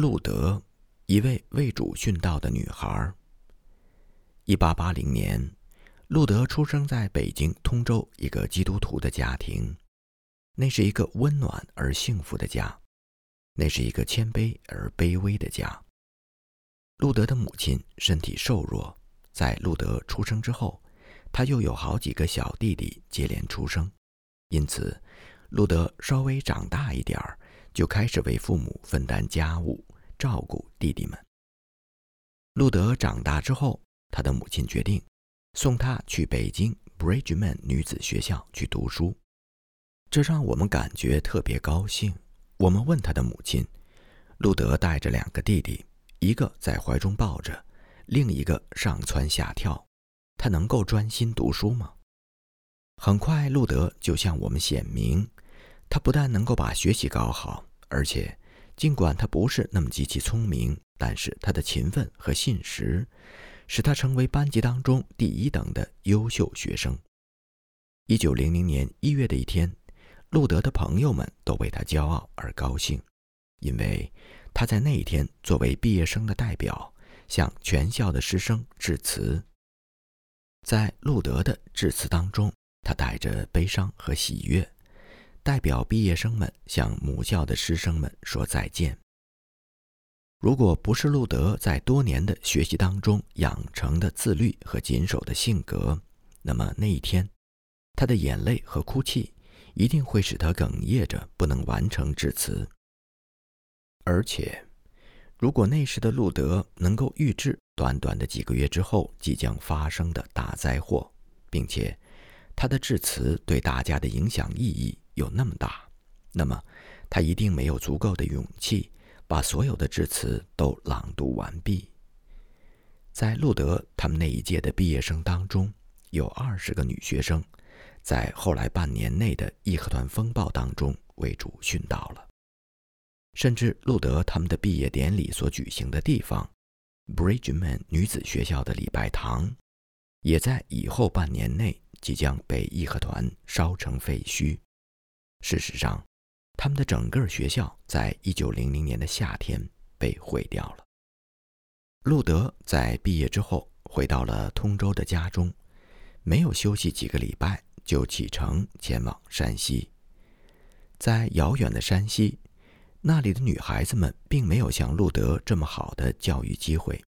路德，一位为主殉道的女孩。一八八零年，路德出生在北京通州一个基督徒的家庭，那是一个温暖而幸福的家，那是一个谦卑而卑微的家。路德的母亲身体瘦弱，在路德出生之后，他又有好几个小弟弟接连出生，因此，路德稍微长大一点儿，就开始为父母分担家务，照顾弟弟们。路德长大之后。他的母亲决定送他去北京 Bridgeman 女子学校去读书，这让我们感觉特别高兴。我们问他的母亲：“路德带着两个弟弟，一个在怀中抱着，另一个上蹿下跳，他能够专心读书吗？”很快，路德就向我们显明，他不但能够把学习搞好，而且尽管他不是那么极其聪明，但是他的勤奋和信实。使他成为班级当中第一等的优秀学生。一九零零年一月的一天，路德的朋友们都为他骄傲而高兴，因为他在那一天作为毕业生的代表，向全校的师生致辞。在路德的致辞当中，他带着悲伤和喜悦，代表毕业生们向母校的师生们说再见。如果不是路德在多年的学习当中养成的自律和谨守的性格，那么那一天，他的眼泪和哭泣一定会使他哽咽着不能完成致辞。而且，如果那时的路德能够预知短短的几个月之后即将发生的大灾祸，并且他的致辞对大家的影响意义有那么大，那么他一定没有足够的勇气。把所有的致辞都朗读完毕。在路德他们那一届的毕业生当中，有二十个女学生，在后来半年内的义和团风暴当中为主殉道了。甚至路德他们的毕业典礼所举行的地方，Bridgeman 女子学校的礼拜堂，也在以后半年内即将被义和团烧成废墟。事实上。他们的整个学校在一九零零年的夏天被毁掉了。路德在毕业之后回到了通州的家中，没有休息几个礼拜就启程前往山西。在遥远的山西，那里的女孩子们并没有像路德这么好的教育机会，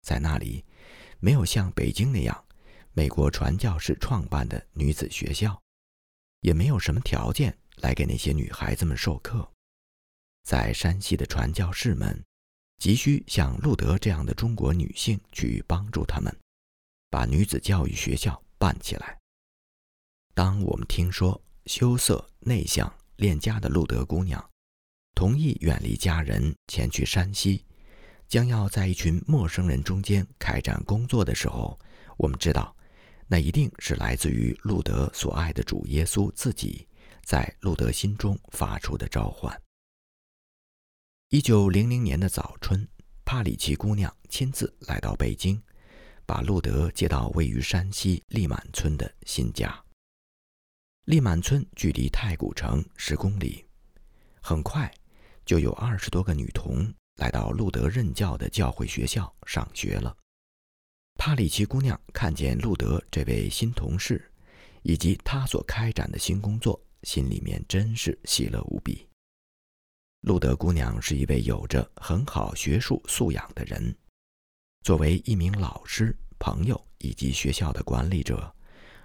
在那里没有像北京那样美国传教士创办的女子学校，也没有什么条件。来给那些女孩子们授课，在山西的传教士们急需像路德这样的中国女性去帮助他们，把女子教育学校办起来。当我们听说羞涩内向、恋家的路德姑娘同意远离家人前去山西，将要在一群陌生人中间开展工作的时候，我们知道，那一定是来自于路德所爱的主耶稣自己。在路德心中发出的召唤。一九零零年的早春，帕里奇姑娘亲自来到北京，把路德接到位于山西利满村的新家。利满村距离太古城十公里，很快就有二十多个女童来到路德任教的教会学校上学了。帕里奇姑娘看见路德这位新同事，以及他所开展的新工作。心里面真是喜乐无比。路德姑娘是一位有着很好学术素养的人，作为一名老师、朋友以及学校的管理者，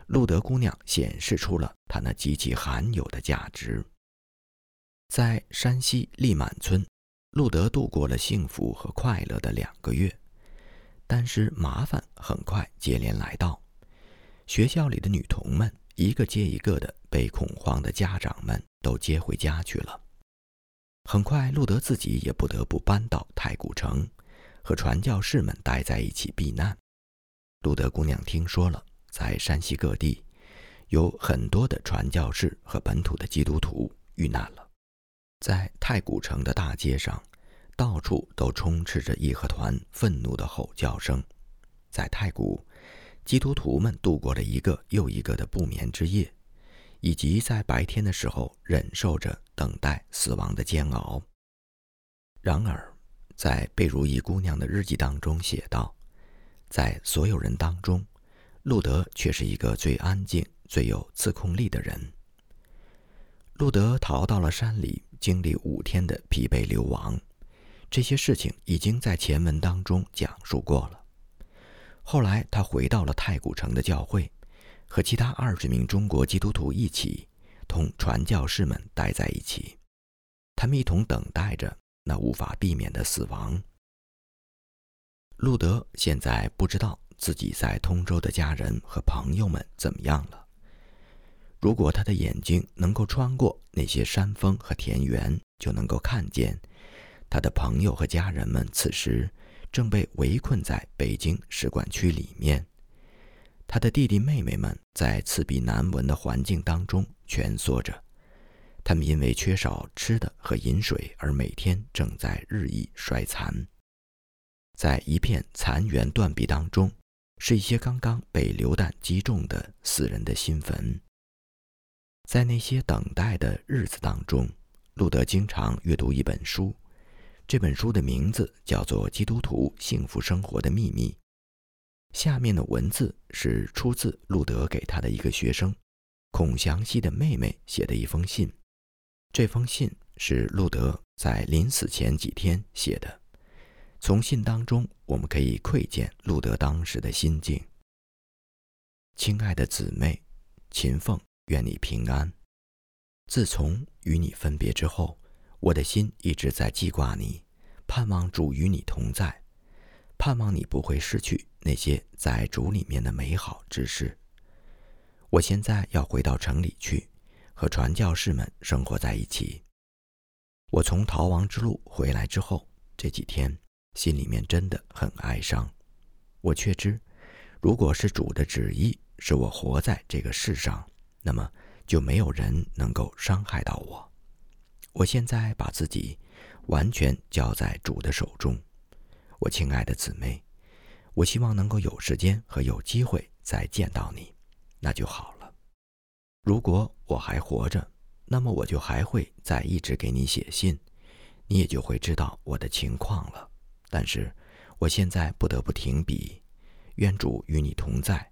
路德姑娘显示出了她那极其罕有的价值。在山西利满村，路德度过了幸福和快乐的两个月，但是麻烦很快接连来到，学校里的女童们。一个接一个的被恐慌的家长们都接回家去了。很快，路德自己也不得不搬到太古城，和传教士们待在一起避难。路德姑娘听说了，在山西各地有很多的传教士和本土的基督徒遇难了。在太古城的大街上，到处都充斥着义和团愤怒的吼叫声。在太古。基督徒们度过了一个又一个的不眠之夜，以及在白天的时候忍受着等待死亡的煎熬。然而，在贝如意姑娘的日记当中写道：“在所有人当中，路德却是一个最安静、最有自控力的人。”路德逃到了山里，经历五天的疲惫流亡。这些事情已经在前文当中讲述过了。后来，他回到了太古城的教会，和其他二十名中国基督徒一起，同传教士们待在一起。他们一同等待着那无法避免的死亡。路德现在不知道自己在通州的家人和朋友们怎么样了。如果他的眼睛能够穿过那些山峰和田园，就能够看见他的朋友和家人们此时正被围困在北京使馆区里面。他的弟弟妹妹们在刺鼻难闻的环境当中蜷缩着，他们因为缺少吃的和饮水而每天正在日益衰残。在一片残垣断壁当中，是一些刚刚被流弹击中的死人的新坟。在那些等待的日子当中，路德经常阅读一本书。这本书的名字叫做《基督徒幸福生活的秘密》。下面的文字是出自路德给他的一个学生孔祥熙的妹妹写的一封信。这封信是路德在临死前几天写的。从信当中，我们可以窥见路德当时的心境。亲爱的姊妹秦凤。愿你平安。自从与你分别之后，我的心一直在记挂你，盼望主与你同在，盼望你不会失去那些在主里面的美好之事。我现在要回到城里去，和传教士们生活在一起。我从逃亡之路回来之后，这几天心里面真的很哀伤。我却知，如果是主的旨意，使我活在这个世上。那么就没有人能够伤害到我。我现在把自己完全交在主的手中。我亲爱的姊妹，我希望能够有时间和有机会再见到你，那就好了。如果我还活着，那么我就还会再一直给你写信，你也就会知道我的情况了。但是我现在不得不停笔。愿主与你同在，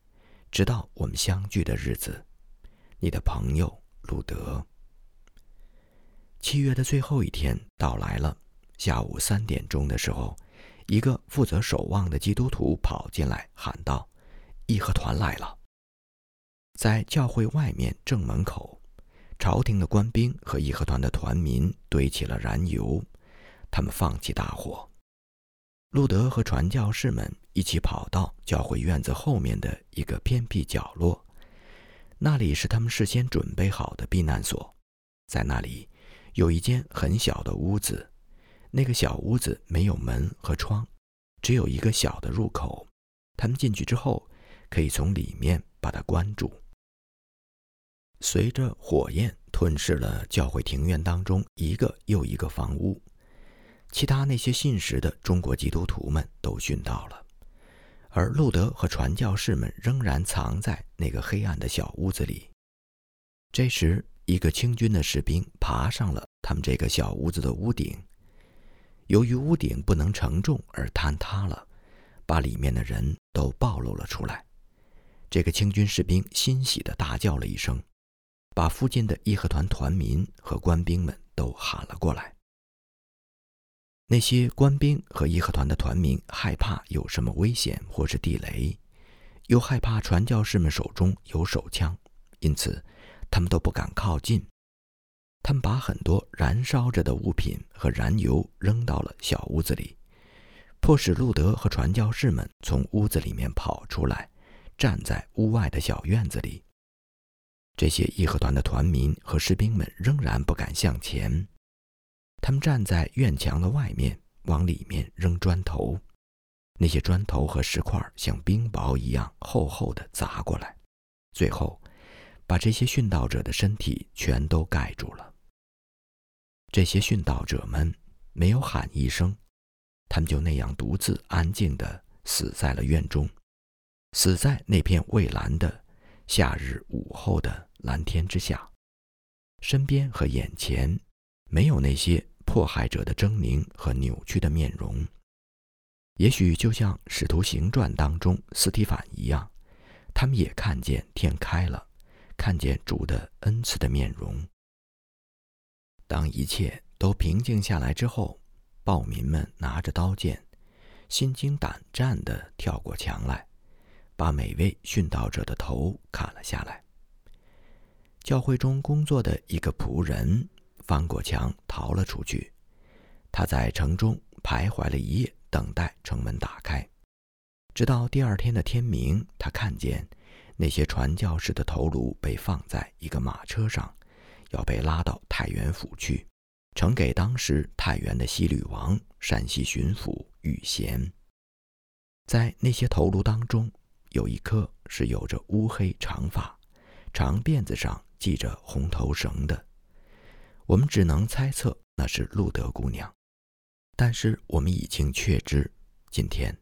直到我们相聚的日子。你的朋友路德。七月的最后一天到来了，下午三点钟的时候，一个负责守望的基督徒跑进来喊道：“义和团来了！”在教会外面正门口，朝廷的官兵和义和团的团民堆起了燃油，他们放起大火。路德和传教士们一起跑到教会院子后面的一个偏僻角落。那里是他们事先准备好的避难所，在那里有一间很小的屋子，那个小屋子没有门和窗，只有一个小的入口。他们进去之后，可以从里面把它关住。随着火焰吞噬了教会庭院当中一个又一个房屋，其他那些信实的中国基督徒们都殉道了。而路德和传教士们仍然藏在那个黑暗的小屋子里。这时，一个清军的士兵爬上了他们这个小屋子的屋顶。由于屋顶不能承重而坍塌了，把里面的人都暴露了出来。这个清军士兵欣喜地大叫了一声，把附近的义和团团民和官兵们都喊了过来。那些官兵和义和团的团民害怕有什么危险或是地雷，又害怕传教士们手中有手枪，因此他们都不敢靠近。他们把很多燃烧着的物品和燃油扔到了小屋子里，迫使路德和传教士们从屋子里面跑出来，站在屋外的小院子里。这些义和团的团民和士兵们仍然不敢向前。他们站在院墙的外面，往里面扔砖头，那些砖头和石块像冰雹一样厚厚的砸过来，最后把这些殉道者的身体全都盖住了。这些殉道者们没有喊一声，他们就那样独自安静的死在了院中，死在那片蔚蓝的夏日午后的蓝天之下，身边和眼前没有那些。迫害者的狰狞和扭曲的面容。也许就像《使徒行传》当中斯提凡一样，他们也看见天开了，看见主的恩赐的面容。当一切都平静下来之后，暴民们拿着刀剑，心惊胆战地跳过墙来，把每位殉道者的头砍了下来。教会中工作的一个仆人翻过墙逃了出去，他在城中徘徊了一夜，等待城门打开，直到第二天的天明，他看见那些传教士的头颅被放在一个马车上。要被拉到太原府去，呈给当时太原的西吕王、山西巡抚宇贤。在那些头颅当中，有一颗是有着乌黑长发、长辫子上系着红头绳的。我们只能猜测那是路德姑娘，但是我们已经确知，今天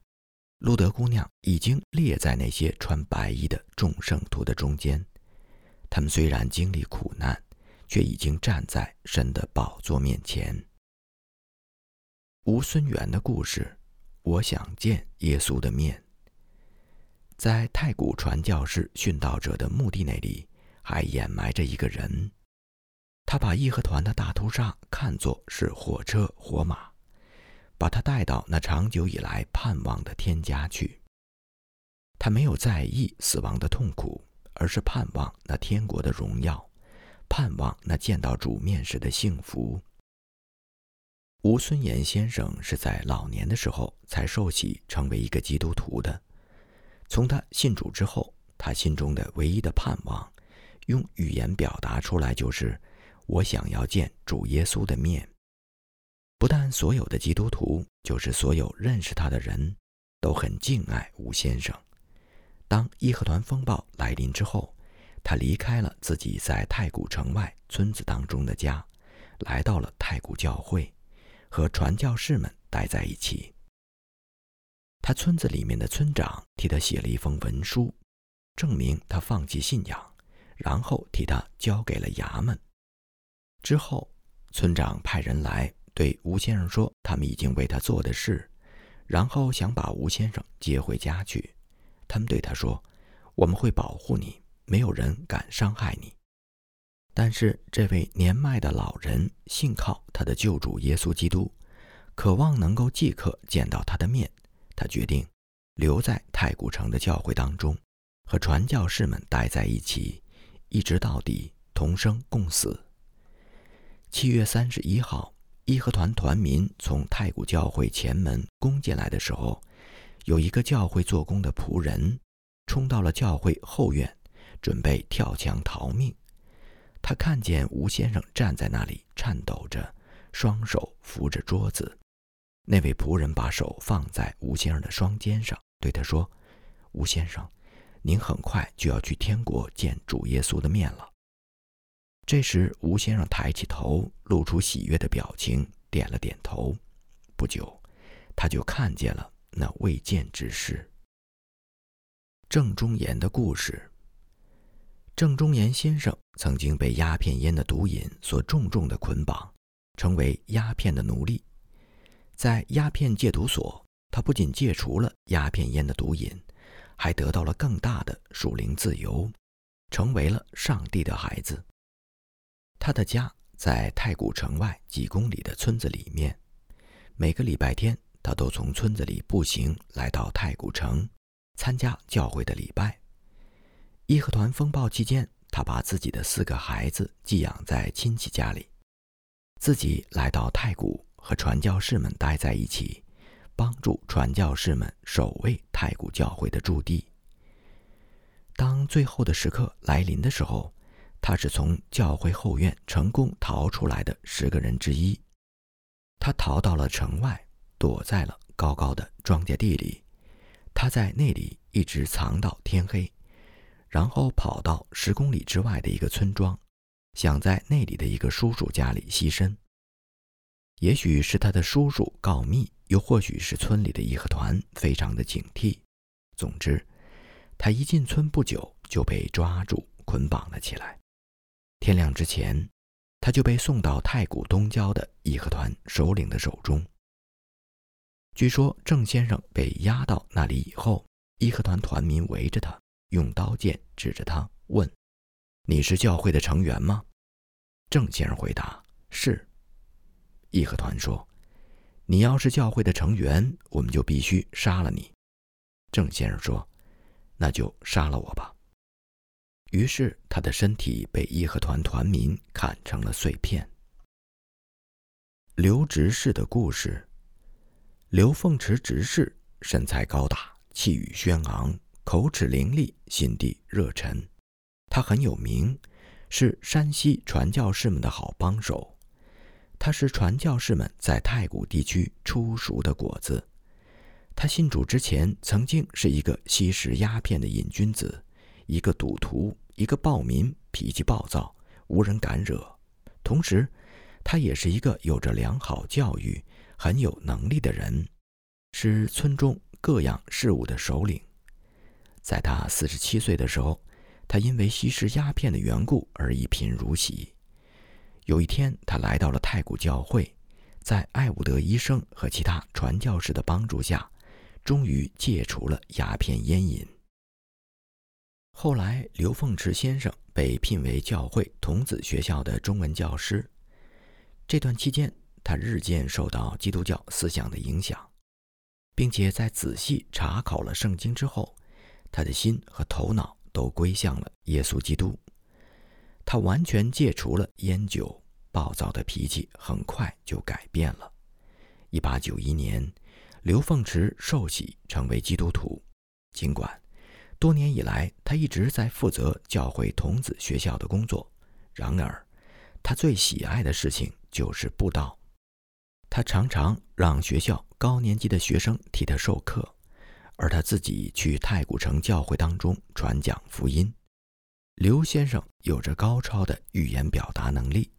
路德姑娘已经列在那些穿白衣的众圣徒的中间。他们虽然经历苦难。却已经站在神的宝座面前。吴孙元的故事，我想见耶稣的面。在太古传教士殉道者的墓地那里，还掩埋着一个人。他把义和团的大屠杀看作是火车火马，把他带到那长久以来盼望的天家去。他没有在意死亡的痛苦，而是盼望那天国的荣耀。盼望那见到主面时的幸福。吴孙岩先生是在老年的时候才受洗成为一个基督徒的。从他信主之后，他心中的唯一的盼望，用语言表达出来就是：我想要见主耶稣的面。不但所有的基督徒，就是所有认识他的人，都很敬爱吴先生。当义和团风暴来临之后。他离开了自己在太古城外村子当中的家，来到了太古教会，和传教士们待在一起。他村子里面的村长替他写了一封文书，证明他放弃信仰，然后替他交给了衙门。之后，村长派人来对吴先生说他们已经为他做的事，然后想把吴先生接回家去。他们对他说：“我们会保护你。”没有人敢伤害你，但是这位年迈的老人信靠他的救主耶稣基督，渴望能够即刻见到他的面。他决定留在太古城的教会当中，和传教士们待在一起，一直到底，同生共死。七月三十一号，义和团团民从太古教会前门攻进来的时候，有一个教会做工的仆人冲到了教会后院。准备跳墙逃命，他看见吴先生站在那里，颤抖着，双手扶着桌子。那位仆人把手放在吴先生的双肩上，对他说：“吴先生，您很快就要去天国见主耶稣的面了。”这时，吴先生抬起头，露出喜悦的表情，点了点头。不久，他就看见了那未见之事——郑中岩的故事。郑中岩先生曾经被鸦片烟的毒瘾所重重的捆绑，成为鸦片的奴隶。在鸦片戒毒所，他不仅戒除了鸦片烟的毒瘾，还得到了更大的属灵自由，成为了上帝的孩子。他的家在太古城外几公里的村子里面，每个礼拜天，他都从村子里步行来到太古城，参加教会的礼拜。义和团风暴期间，他把自己的四个孩子寄养在亲戚家里，自己来到太谷和传教士们待在一起，帮助传教士们守卫太谷教会的驻地。当最后的时刻来临的时候，他是从教会后院成功逃出来的十个人之一。他逃到了城外，躲在了高高的庄稼地里，他在那里一直藏到天黑。然后跑到十公里之外的一个村庄，想在那里的一个叔叔家里栖身。也许是他的叔叔告密，又或许是村里的义和团非常的警惕。总之，他一进村不久就被抓住捆绑了起来。天亮之前，他就被送到太古东郊的义和团首领的手中。据说郑先生被押到那里以后，义和团团民围着他，用刀剑指着他问：“你是教会的成员吗？”郑先生回答：“是。”义和团说：“你要是教会的成员，我们就必须杀了你。”郑先生说：“那就杀了我吧。”于是，他的身体被义和团团民砍成了碎片。刘执事的故事。刘凤池执事身材高大，气宇轩昂，口齿伶俐，心地热忱。他很有名，是山西传教士们的好帮手。他是传教士们在太谷地区出熟的果子。他信主之前，曾经是一个吸食鸦片的瘾君子。一个赌徒，一个暴民，脾气暴躁，无人敢惹。同时，他也是一个有着良好教育、很有能力的人，是村中各样事务的首领。在他四十七岁的时候，他因为吸食鸦片的缘故而一贫如洗。有一天，他来到了太古教会，在艾伍德医生和其他传教士的帮助下，终于戒除了鸦片烟瘾。后来，刘凤池先生被聘为教会童子学校的中文教师。这段期间，他日渐受到基督教思想的影响，并且在仔细查考了圣经之后，他的心和头脑都归向了耶稣基督。他完全戒除了烟酒，暴躁的脾气很快就改变了。一八九一年，刘凤池受洗成为基督徒，尽管。多年以来，他一直在负责教会童子学校的工作。然而，他最喜爱的事情就是布道。他常常让学校高年级的学生替他授课，而他自己去太古城教会当中传讲福音。刘先生有着高超的语言表达能力，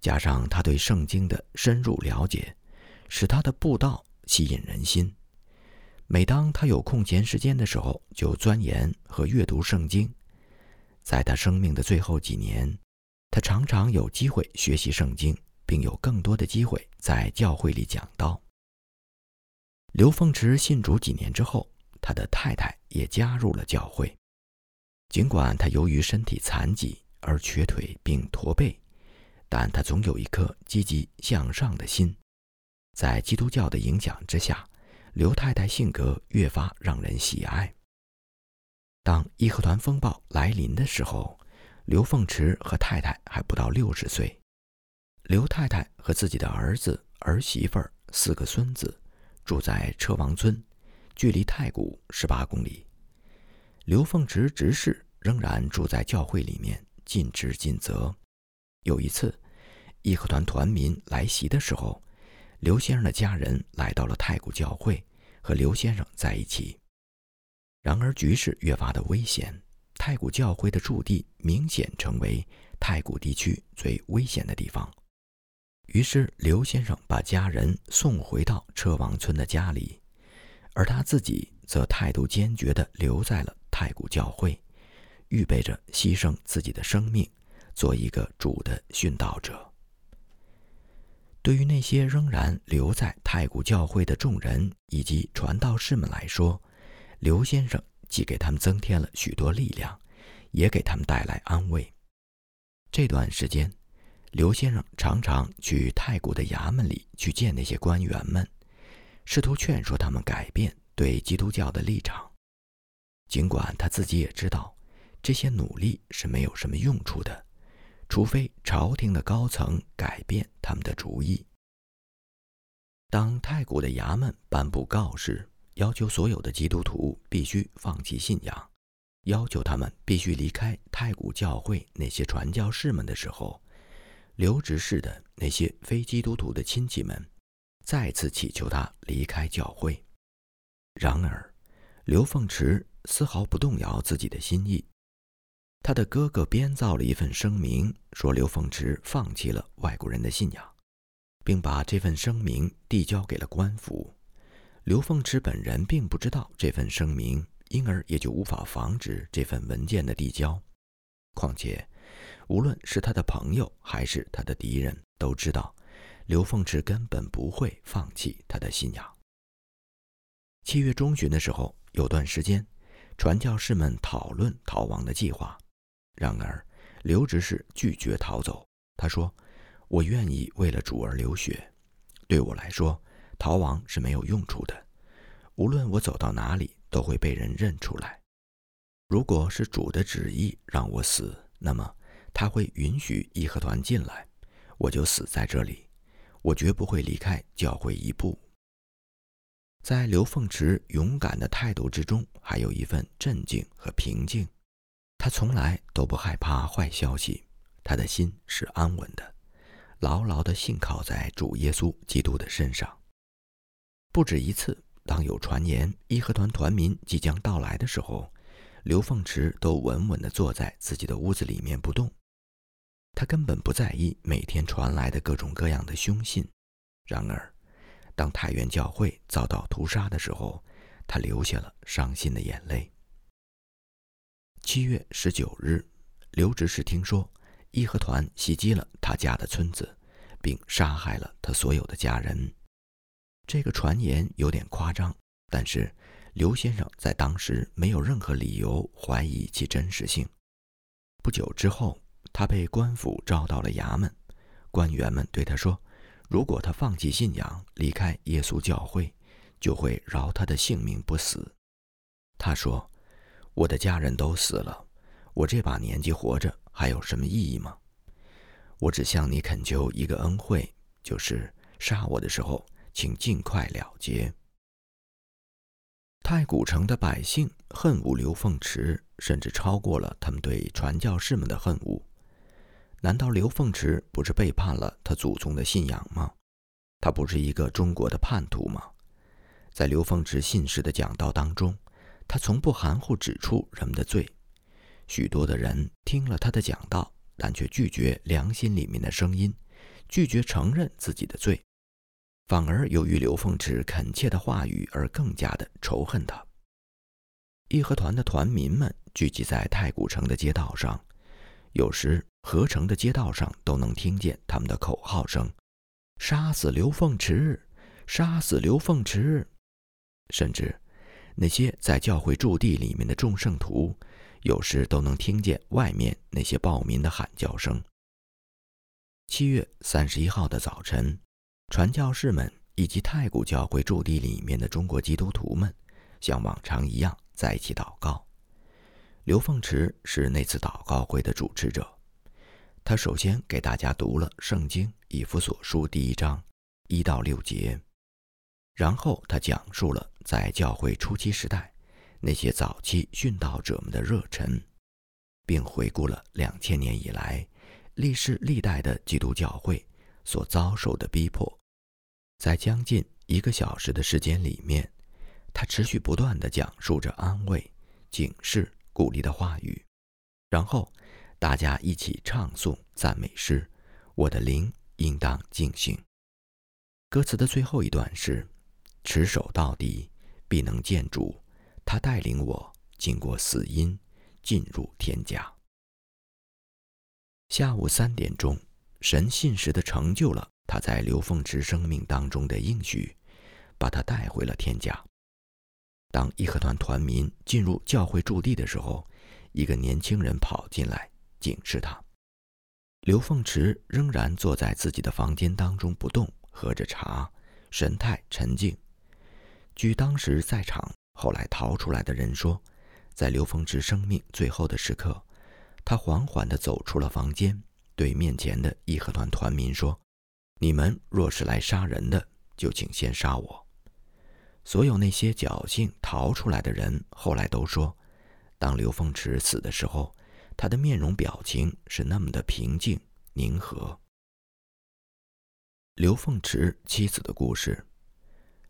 加上他对圣经的深入了解，使他的布道吸引人心。每当他有空闲时间的时候，就钻研和阅读圣经。在他生命的最后几年，他常常有机会学习圣经，并有更多的机会在教会里讲道。刘凤池信主几年之后，他的太太也加入了教会。尽管他由于身体残疾而瘸腿并驼背，但他总有一颗积极向上的心。在基督教的影响之下。刘太太性格越发让人喜爱。当义和团风暴来临的时候，刘凤池和太太还不到六十岁。刘太太和自己的儿子、儿媳妇儿、四个孙子住在车王村，距离太谷十八公里。刘凤池执事仍然住在教会里面，尽职尽责。有一次，义和团团民来袭的时候。刘先生的家人来到了太谷教会，和刘先生在一起。然而局势越发的危险，太古教会的驻地明显成为太古地区最危险的地方。于是刘先生把家人送回到车王村的家里，而他自己则态度坚决地留在了太古教会，预备着牺牲自己的生命，做一个主的殉道者。对于那些仍然留在太古教会的众人以及传道士们来说，刘先生既给他们增添了许多力量，也给他们带来安慰。这段时间，刘先生常常去太古的衙门里去见那些官员们，试图劝说他们改变对基督教的立场。尽管他自己也知道，这些努力是没有什么用处的。除非朝廷的高层改变他们的主意。当太古的衙门颁布告示，要求所有的基督徒必须放弃信仰，要求他们必须离开太古教会那些传教士们的时候，刘执事的那些非基督徒的亲戚们再次祈求他离开教会。然而，刘凤池丝毫不动摇自己的心意。他的哥哥编造了一份声明，说刘凤池放弃了外国人的信仰，并把这份声明递交给了官府。刘凤池本人并不知道这份声明，因而也就无法防止这份文件的递交。况且，无论是他的朋友还是他的敌人，都知道刘凤池根本不会放弃他的信仰。七月中旬的时候，有段时间，传教士们讨论逃亡的计划。然而，刘执事拒绝逃走。他说：“我愿意为了主而流血。对我来说，逃亡是没有用处的。无论我走到哪里，都会被人认出来。如果是主的旨意让我死，那么他会允许义和团进来，我就死在这里。我绝不会离开教会一步。”在刘凤池勇敢的态度之中，还有一份镇静和平静。他从来都不害怕坏消息，他的心是安稳的，牢牢地信靠在主耶稣基督的身上。不止一次，当有传言义和团团民即将到来的时候，刘凤池都稳稳地坐在自己的屋子里面不动。他根本不在意每天传来的各种各样的凶信。然而，当太原教会遭到屠杀的时候，他流下了伤心的眼泪。七月十九日，刘执事听说义和团袭击了他家的村子，并杀害了他所有的家人。这个传言有点夸张，但是刘先生在当时没有任何理由怀疑其真实性。不久之后，他被官府召到了衙门，官员们对他说。如果他放弃信仰，离开耶稣教会，就会饶他的性命不死。他说：“我的家人都死了，我这把年纪活着还有什么意义吗？我只向你恳求一个恩惠，就是杀我的时候，请尽快了结。”太古城的百姓恨恶刘凤池，甚至超过了他们对传教士们的恨恶。难道刘凤池不是背叛了他祖宗的信仰吗？他不是一个中国的叛徒吗？在刘凤池信使的讲道当中，他从不含糊指出人们的罪。许多的人听了他的讲道，但却拒绝良心里面的声音，拒绝承认自己的罪，反而由于刘凤池恳切的话语而更加的仇恨他。义和团的团民们聚集在太古城的街道上，有时。合成的街道上都能听见他们的口号声：“杀死刘凤池，杀死刘凤池！”甚至那些在教会驻地里面的众圣徒，有时都能听见外面那些暴民的喊叫声。七月三十一号的早晨，传教士们以及太古教会驻地里面的中国基督徒们，像往常一样在一起祷告。刘凤池是那次祷告会的主持者。他首先给大家读了《圣经·以弗所书》第一章一到六节，然后他讲述了在教会初期时代那些早期殉道者们的热忱，并回顾了两千年以来历世历代的基督教会所遭受的逼迫。在将近一个小时的时间里面，他持续不断地讲述着安慰、警示、鼓励的话语，然后。大家一起唱诵赞美诗，我的灵应当静兴。歌词的最后一段是：“持守到底，必能见主。他带领我经过死荫，进入天家。”下午三点钟，神信实的成就了他在刘凤池生命当中的应许，把他带回了天家。当义和团团民进入教会驻地的时候，一个年轻人跑进来。警示他，刘凤池仍然坐在自己的房间当中不动，喝着茶，神态沉静。据当时在场、后来逃出来的人说，在刘凤池生命最后的时刻，他缓缓地走出了房间，对面前的义和团团民说：“你们若是来杀人的，就请先杀我。”所有那些侥幸逃出来的人后来都说，当刘凤池死的时候。他的面容表情是那么的平静宁和。刘凤池妻子的故事：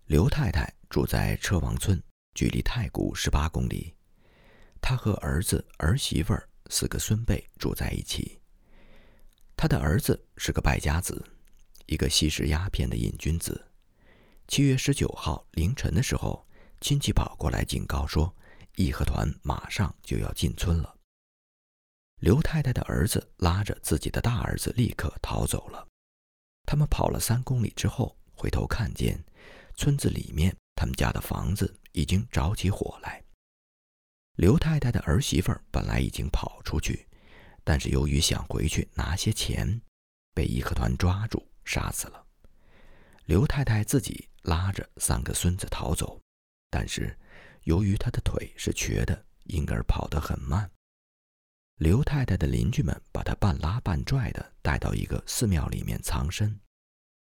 刘太太住在车王村，距离太谷十八公里。他和儿子、儿媳妇儿四个孙辈住在一起。他的儿子是个败家子，一个吸食鸦片的瘾君子。七月十九号凌晨的时候，亲戚跑过来警告说，义和团马上就要进村了。刘太太的儿子拉着自己的大儿子立刻逃走了。他们跑了三公里之后，回头看见村子里面他们家的房子已经着起火来。刘太太的儿媳妇本来已经跑出去，但是由于想回去拿些钱，被义和团抓住杀死了。刘太太自己拉着三个孙子逃走，但是由于她的腿是瘸的，因而跑得很慢。刘太太的邻居们把她半拉半拽的带到一个寺庙里面藏身，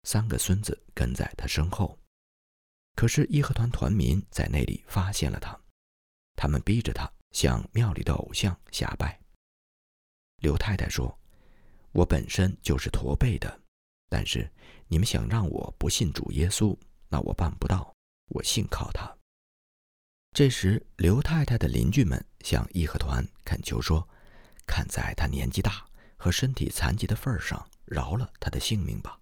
三个孙子跟在她身后。可是义和团团民在那里发现了他。他们逼着他向庙里的偶像下拜。刘太太说：“我本身就是驼背的，但是你们想让我不信主耶稣，那我办不到。我信靠他。”这时，刘太太的邻居们向义和团恳求说：“看在他年纪大和身体残疾的份上，饶了他的性命吧。”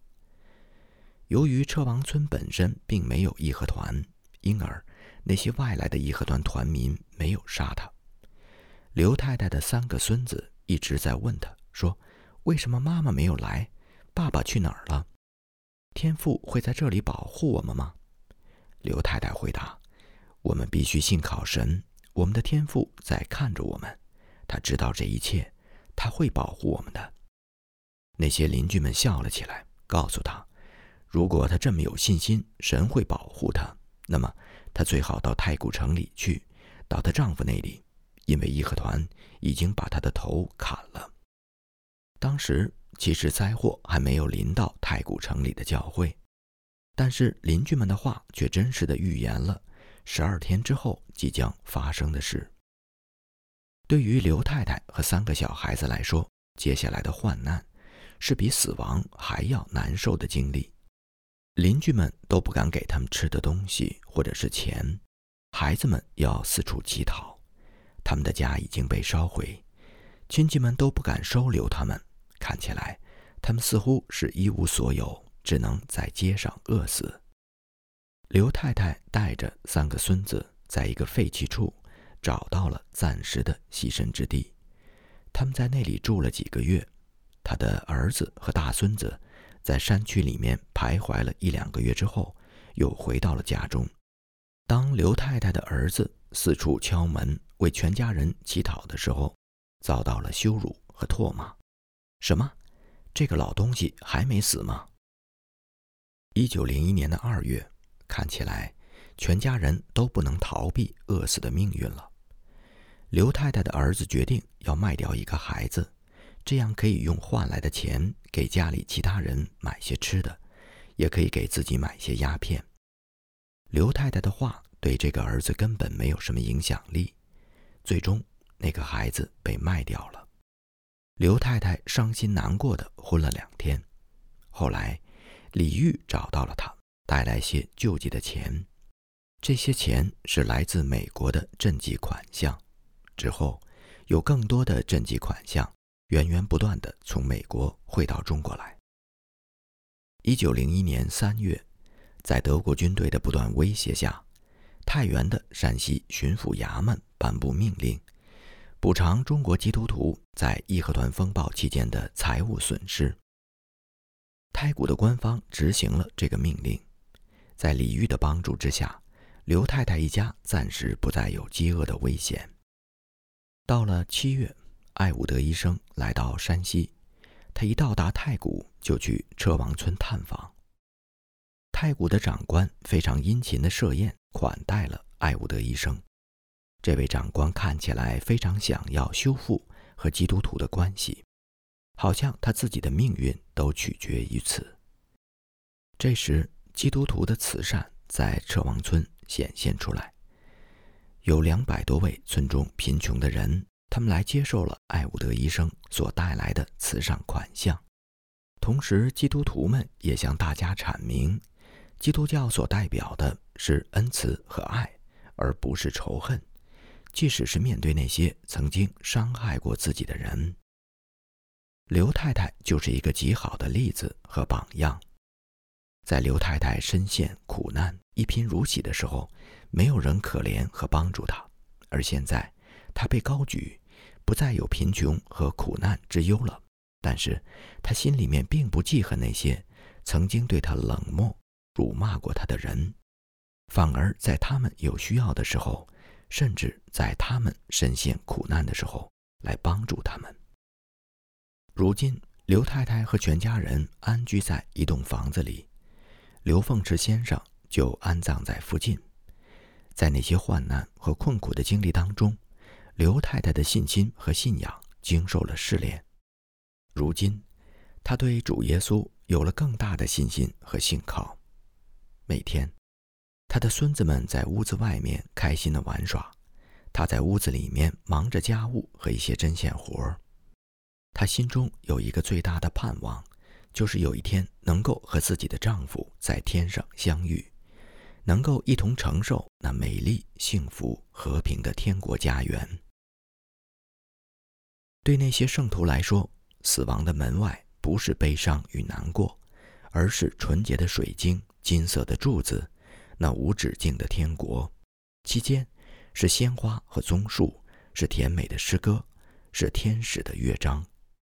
由于车王村本身并没有义和团，因而。那些外来的义和团团民没有杀他。刘太太的三个孙子一直在问他说：“为什么妈妈没有来？爸爸去哪儿了？天父会在这里保护我们吗？”刘太太回答：“我们必须信靠神，我们的天父在看着我们，他知道这一切，他会保护我们的。”那些邻居们笑了起来，告诉他：“如果他这么有信心，神会保护他，那么……”她最好到太古城里去，到她丈夫那里，因为义和团已经把她的头砍了。当时其实灾祸还没有临到太古城里的教会，但是邻居们的话却真实的预言了十二天之后即将发生的事。对于刘太太和三个小孩子来说，接下来的患难是比死亡还要难受的经历。邻居们都不敢给他们吃的东西或者是钱，孩子们要四处乞讨，他们的家已经被烧毁，亲戚们都不敢收留他们。看起来，他们似乎是一无所有，只能在街上饿死。刘太太带着三个孙子，在一个废弃处找到了暂时的栖身之地，他们在那里住了几个月。他的儿子和大孙子。在山区里面徘徊了一两个月之后，又回到了家中。当刘太太的儿子四处敲门为全家人乞讨的时候，遭到了羞辱和唾骂。什么？这个老东西还没死吗？一九零一年的二月，看起来全家人都不能逃避饿死的命运了。刘太太的儿子决定要卖掉一个孩子。这样可以用换来的钱给家里其他人买些吃的，也可以给自己买些鸦片。刘太太的话对这个儿子根本没有什么影响力。最终，那个孩子被卖掉了。刘太太伤心难过的昏了两天。后来，李玉找到了他，带来些救济的钱。这些钱是来自美国的赈济款项。之后，有更多的赈济款项。源源不断的从美国汇到中国来。一九零一年三月，在德国军队的不断威胁下，太原的山西巡抚衙门颁布命令，补偿中国基督徒在义和团风暴期间的财物损失。太谷的官方执行了这个命令，在李煜的帮助之下，刘太太一家暂时不再有饥饿的危险。到了七月。艾伍德医生来到山西，他一到达太谷就去车王村探访。太谷的长官非常殷勤地设宴款待了艾伍德医生。这位长官看起来非常想要修复和基督徒的关系，好像他自己的命运都取决于此。这时，基督徒的慈善在车王村显现出来，有两百多位村中贫穷的人。他们来接受了艾伍德医生所带来的慈善款项，同时基督徒们也向大家阐明，基督教所代表的是恩慈和爱，而不是仇恨，即使是面对那些曾经伤害过自己的人。刘太太就是一个极好的例子和榜样。在刘太太深陷苦难、一贫如洗的时候，没有人可怜和帮助她，而现在。她被高举，不再有贫穷和苦难之忧了。但是，他心里面并不记恨那些曾经对他冷漠、辱骂过他的人，反而在他们有需要的时候，甚至在他们深陷苦难的时候，来帮助他们。如今，刘太太和全家人安居在一栋房子里，刘凤池先生就安葬在附近。在那些患难和困苦的经历当中，刘太太的信心和信仰经受了试炼。如今，她对主耶稣有了更大的信心和信靠。每天，她的孙子们在屋子外面开心的玩耍，她在屋子里面忙着家务和一些针线活儿。她心中有一个最大的盼望，就是有一天能够和自己的丈夫在天上相遇，能够一同承受那美丽、幸福、和平的天国家园。对那些圣徒来说，死亡的门外不是悲伤与难过，而是纯洁的水晶、金色的柱子，那无止境的天国。期间是鲜花和棕树，是甜美的诗歌，是天使的乐章。